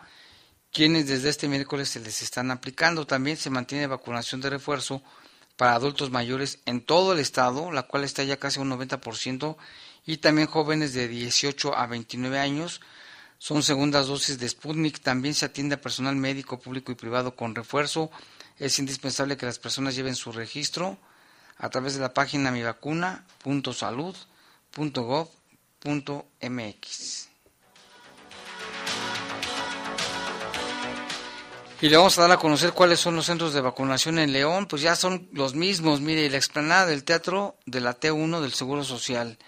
quienes desde este miércoles se les están aplicando. También se mantiene vacunación de refuerzo para adultos mayores en todo el estado, la cual está ya casi un 90%, y también jóvenes de 18 a 29 años. Son segundas dosis de Sputnik. También se atiende a personal médico, público y privado con refuerzo. Es indispensable que las personas lleven su registro a través de la página mivacuna.salud.gov mx Y le vamos a dar a conocer cuáles son los centros de vacunación en León, pues ya son los mismos, mire, la explanada del Teatro de la T1 del Seguro Social,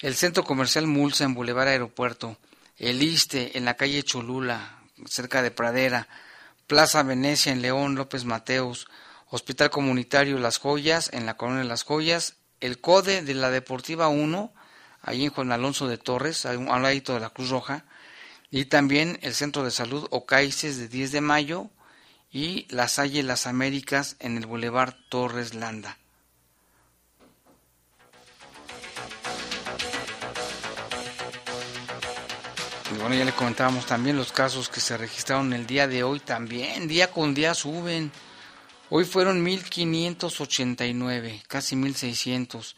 el Centro Comercial Mulsa en Boulevard Aeropuerto, el ISTE en la calle Cholula, cerca de Pradera, Plaza Venecia en León, López Mateos, Hospital Comunitario Las Joyas en la Colonia Las Joyas, el CODE de la Deportiva 1 ahí en Juan Alonso de Torres, a un de la Cruz Roja, y también el Centro de Salud Ocaices de 10 de mayo y La Salle Las Américas en el Boulevard Torres Landa. Y bueno, ya le comentábamos también los casos que se registraron el día de hoy también, día con día suben. Hoy fueron 1589, casi 1600,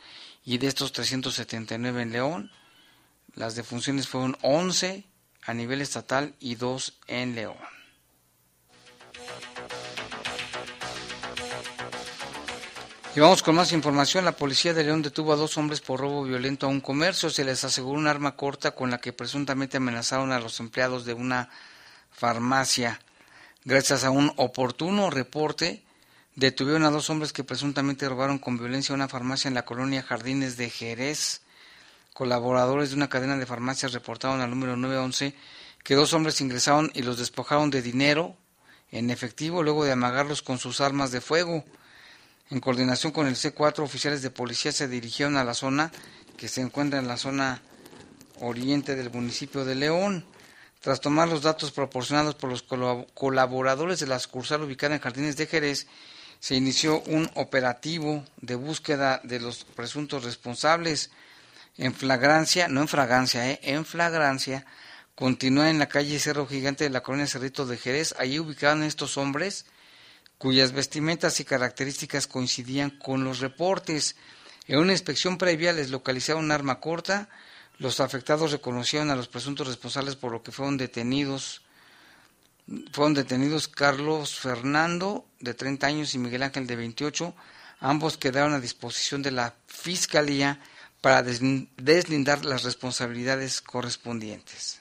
y de estos 379 en León, las defunciones fueron 11 a nivel estatal y 2 en León. Y vamos con más información. La policía de León detuvo a dos hombres por robo violento a un comercio. Se les aseguró un arma corta con la que presuntamente amenazaron a los empleados de una farmacia. Gracias a un oportuno reporte, detuvieron a dos hombres que presuntamente robaron con violencia una farmacia en la colonia Jardines de Jerez. Colaboradores de una cadena de farmacias reportaron al número 911 que dos hombres ingresaron y los despojaron de dinero en efectivo luego de amagarlos con sus armas de fuego. En coordinación con el C4, oficiales de policía se dirigieron a la zona que se encuentra en la zona oriente del municipio de León. Tras tomar los datos proporcionados por los colaboradores de la sucursal ubicada en Jardines de Jerez, se inició un operativo de búsqueda de los presuntos responsables. En flagrancia, no en fragancia, eh, en flagrancia, continúa en la calle Cerro Gigante de la colonia Cerrito de Jerez. Allí ubicaban estos hombres cuyas vestimentas y características coincidían con los reportes. En una inspección previa les localizaron un arma corta. Los afectados reconocieron a los presuntos responsables por lo que fueron detenidos. Fueron detenidos Carlos Fernando, de 30 años, y Miguel Ángel, de 28. Ambos quedaron a disposición de la Fiscalía para deslindar las responsabilidades correspondientes.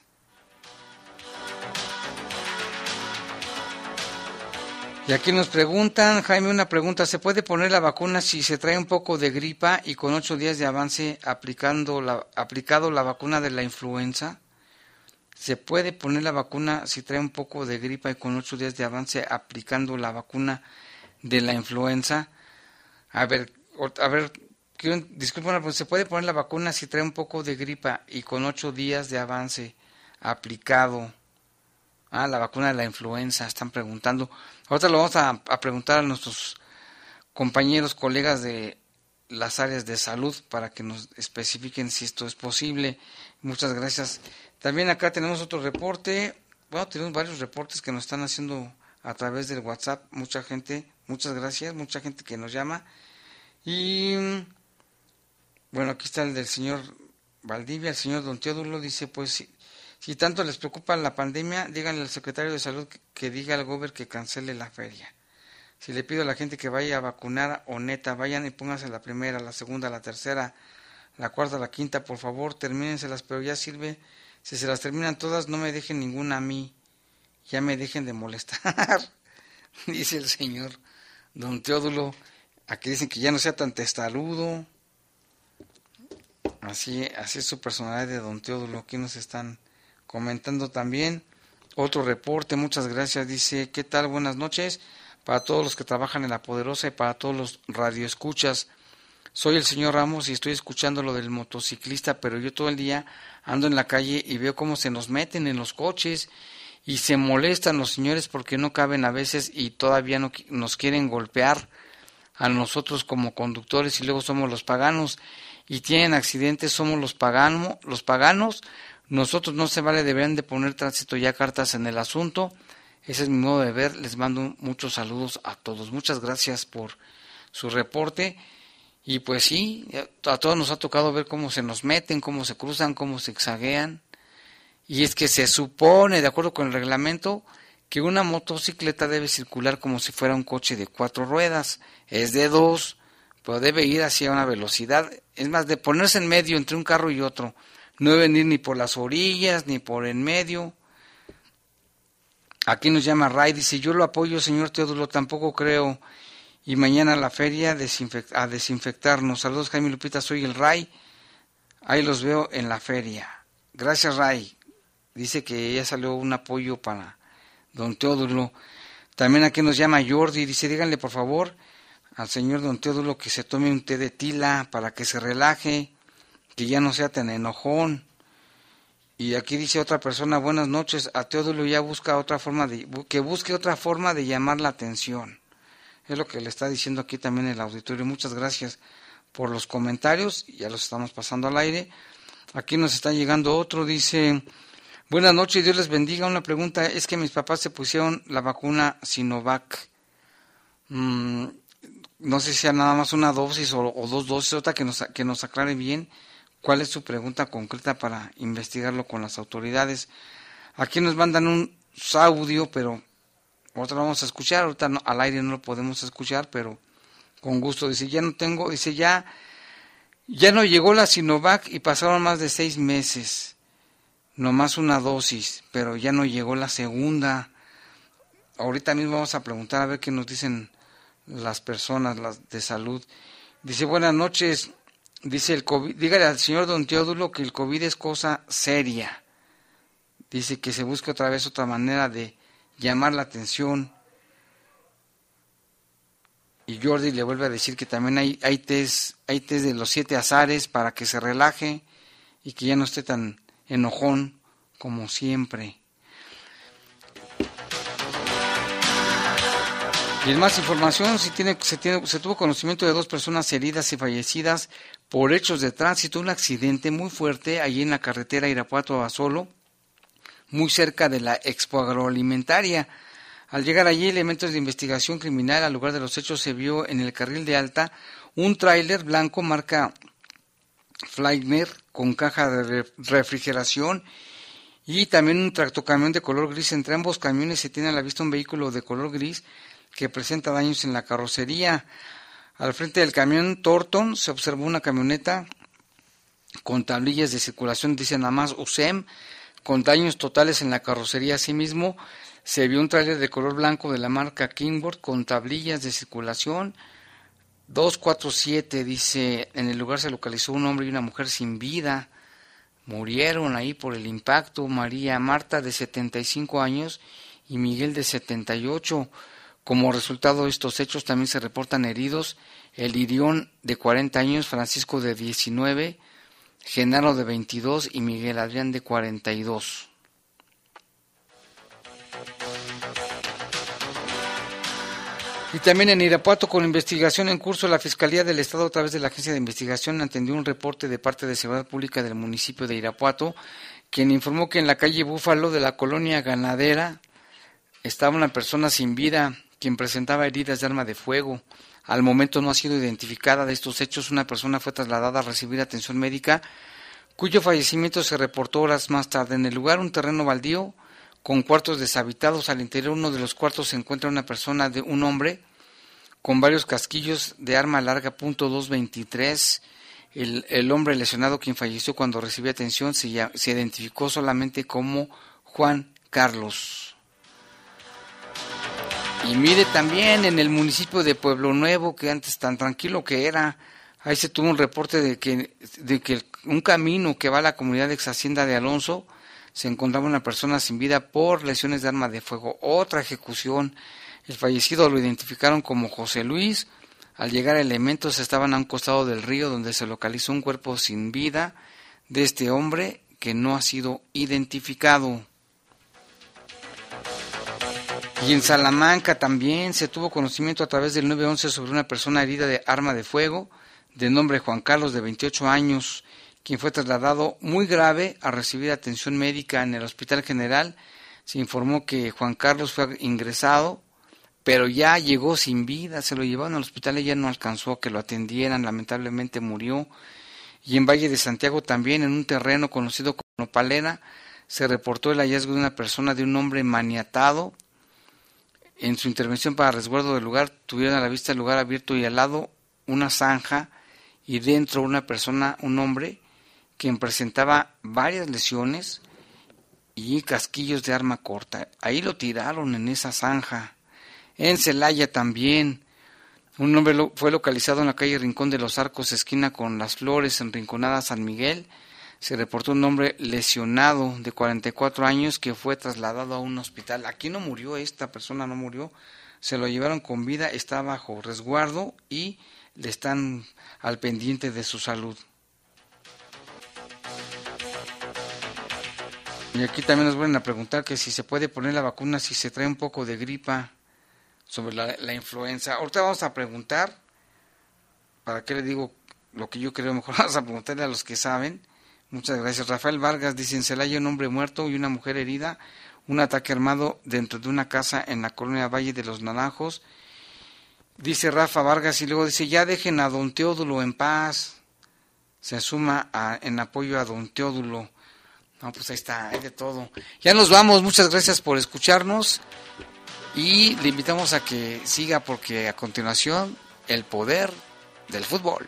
Y aquí nos preguntan, Jaime, una pregunta, ¿se puede poner la vacuna si se trae un poco de gripa y con ocho días de avance aplicando la, aplicado la vacuna de la influenza? ¿Se puede poner la vacuna si trae un poco de gripa y con ocho días de avance aplicando la vacuna de la influenza? A ver, a ver, disculpen, ¿se puede poner la vacuna si trae un poco de gripa y con ocho días de avance aplicado Ah, la vacuna de la influenza, están preguntando. Ahorita lo vamos a, preguntar a nuestros compañeros, colegas de las áreas de salud para que nos especifiquen si esto es posible. Muchas gracias. También acá tenemos otro reporte. Bueno, tenemos varios reportes que nos están haciendo a través del WhatsApp. Mucha gente, muchas gracias, mucha gente que nos llama. Y bueno, aquí está el del señor Valdivia, el señor Don Teodulo dice, pues si tanto les preocupa la pandemia, díganle al secretario de salud que, diga al gobierno que cancele la feria. Si le pido a la gente que vaya a vacunar o neta, vayan y pónganse la primera, la segunda, la tercera, la cuarta, la quinta, por favor, termínenselas, pero ya sirve. Si se las terminan todas, no me dejen ninguna a mí. Ya me dejen de molestar, dice el señor don Teodulo. Aquí dicen que ya no sea tan testarudo. Así, así es su personalidad de don Teodulo. Aquí nos están comentando también otro reporte. Muchas gracias. Dice, ¿qué tal? Buenas noches para todos los que trabajan en La Poderosa y para todos los radioescuchas. Soy el señor Ramos y estoy escuchando lo del motociclista, pero yo todo el día ando en la calle y veo cómo se nos meten en los coches y se molestan los señores porque no caben a veces y todavía no nos quieren golpear a nosotros como conductores y luego somos los paganos y tienen accidentes, somos los paganos, los paganos nosotros no se vale, deberían de poner tránsito ya cartas en el asunto. Ese es mi modo de ver. Les mando muchos saludos a todos. Muchas gracias por su reporte. Y pues sí, a todos nos ha tocado ver cómo se nos meten, cómo se cruzan, cómo se exaguean. Y es que se supone, de acuerdo con el reglamento, que una motocicleta debe circular como si fuera un coche de cuatro ruedas. Es de dos, pero debe ir hacia una velocidad. Es más, de ponerse en medio entre un carro y otro no deben ir ni por las orillas ni por en medio. Aquí nos llama Ray, dice, yo lo apoyo, señor Teodulo, tampoco creo. Y mañana la feria a desinfectarnos. Saludos, Jaime Lupita, soy el Ray. Ahí los veo en la feria. Gracias, Ray. Dice que ya salió un apoyo para don Teodulo. También aquí nos llama Jordi, dice, díganle por favor al señor don Teodulo que se tome un té de tila para que se relaje que ya no sea tan enojón. Y aquí dice otra persona, buenas noches, a Teodulo ya busca otra forma de, que busque otra forma de llamar la atención. Es lo que le está diciendo aquí también el auditorio. Muchas gracias por los comentarios, ya los estamos pasando al aire. Aquí nos está llegando otro, dice, Buenas noches, Dios les bendiga. Una pregunta, es que mis papás se pusieron la vacuna Sinovac. Mm, no sé si sea nada más una dosis o, dos dosis, otra que nos, que nos aclare bien cuál es su pregunta concreta para investigarlo con las autoridades. Aquí nos mandan un audio, pero otra vamos a escuchar, ahorita al aire no lo podemos escuchar, pero con gusto. Dice, ya no tengo, dice, ya, ya no llegó la Sinovac y pasaron más de seis meses, nomás una dosis, pero ya no llegó la segunda. Ahorita mismo vamos a preguntar a ver qué nos dicen las personas las de salud. Dice, buenas noches, dice el COVID, dígale al señor don Teodulo que el COVID es cosa seria. Dice que se busque otra vez otra manera de llamar la atención. Y Jordi le vuelve a decir que también hay, hay, test, hay test de los siete azares para que se relaje y que ya no esté tan enojón como siempre. Y en más información, si tiene, se, tiene, se tuvo conocimiento de dos personas heridas y fallecidas por hechos de tránsito, un accidente muy fuerte allí en la carretera Irapuato a Solo, muy cerca de la expo agroalimentaria. Al llegar allí, elementos de investigación criminal al lugar de los hechos se vio en el carril de alta un tráiler blanco marca Fleigner con caja de refrigeración y también un tractocamión de color gris. Entre ambos camiones se tiene a la vista un vehículo de color gris que presenta daños en la carrocería. Al frente del camión Thornton se observó una camioneta con tablillas de circulación, dice nada más USEM, con daños totales en la carrocería. Asimismo, se vio un tráiler de color blanco de la marca Kingboard con tablillas de circulación. 247 dice, en el lugar se localizó un hombre y una mujer sin vida. Murieron ahí por el impacto María Marta de 75 años y Miguel de 78. Como resultado de estos hechos también se reportan heridos el Irión de 40 años, Francisco de 19, Genaro de 22 y Miguel Adrián de 42. Y también en Irapuato, con investigación en curso, la Fiscalía del Estado, a través de la Agencia de Investigación, atendió un reporte de parte de Seguridad Pública del municipio de Irapuato, quien informó que en la calle Búfalo de la colonia ganadera estaba una persona sin vida, quien presentaba heridas de arma de fuego. Al momento no ha sido identificada de estos hechos. Una persona fue trasladada a recibir atención médica, cuyo fallecimiento se reportó horas más tarde. En el lugar, un terreno baldío con cuartos deshabitados. Al interior uno de los cuartos se encuentra una persona de un hombre con varios casquillos de arma larga punto .223. El, el hombre lesionado quien falleció cuando recibió atención se, se identificó solamente como Juan Carlos. Y mire también en el municipio de Pueblo Nuevo, que antes tan tranquilo que era, ahí se tuvo un reporte de que, de que un camino que va a la comunidad de ex Hacienda de Alonso se encontraba una persona sin vida por lesiones de arma de fuego. Otra ejecución. El fallecido lo identificaron como José Luis. Al llegar elementos estaban a un costado del río donde se localizó un cuerpo sin vida de este hombre que no ha sido identificado. Y en Salamanca también se tuvo conocimiento a través del 911 sobre una persona herida de arma de fuego, de nombre Juan Carlos, de 28 años, quien fue trasladado muy grave a recibir atención médica en el Hospital General. Se informó que Juan Carlos fue ingresado, pero ya llegó sin vida, se lo llevaron al hospital y ya no alcanzó a que lo atendieran, lamentablemente murió. Y en Valle de Santiago también, en un terreno conocido como Palera, se reportó el hallazgo de una persona de un hombre maniatado, en su intervención para resguardo del lugar, tuvieron a la vista el lugar abierto y al lado una zanja y dentro una persona, un hombre, quien presentaba varias lesiones y casquillos de arma corta. Ahí lo tiraron en esa zanja. En Celaya también. Un hombre fue localizado en la calle Rincón de los Arcos, esquina con las Flores, en Rinconada San Miguel se reportó un hombre lesionado de 44 años que fue trasladado a un hospital. Aquí no murió, esta persona no murió, se lo llevaron con vida, está bajo resguardo y le están al pendiente de su salud. Y aquí también nos vuelven a preguntar que si se puede poner la vacuna si se trae un poco de gripa sobre la, la influenza. Ahorita vamos a preguntar, ¿para qué le digo lo que yo creo? Mejor vamos a preguntarle a los que saben Muchas gracias. Rafael Vargas dice en Celaya un hombre muerto y una mujer herida. Un ataque armado dentro de una casa en la colonia Valle de los Naranjos. Dice Rafa Vargas y luego dice, ya dejen a don Teodulo en paz. Se suma en apoyo a don Teodulo. No, pues ahí está, hay de todo. Ya nos vamos, muchas gracias por escucharnos y le invitamos a que siga porque a continuación el poder del fútbol.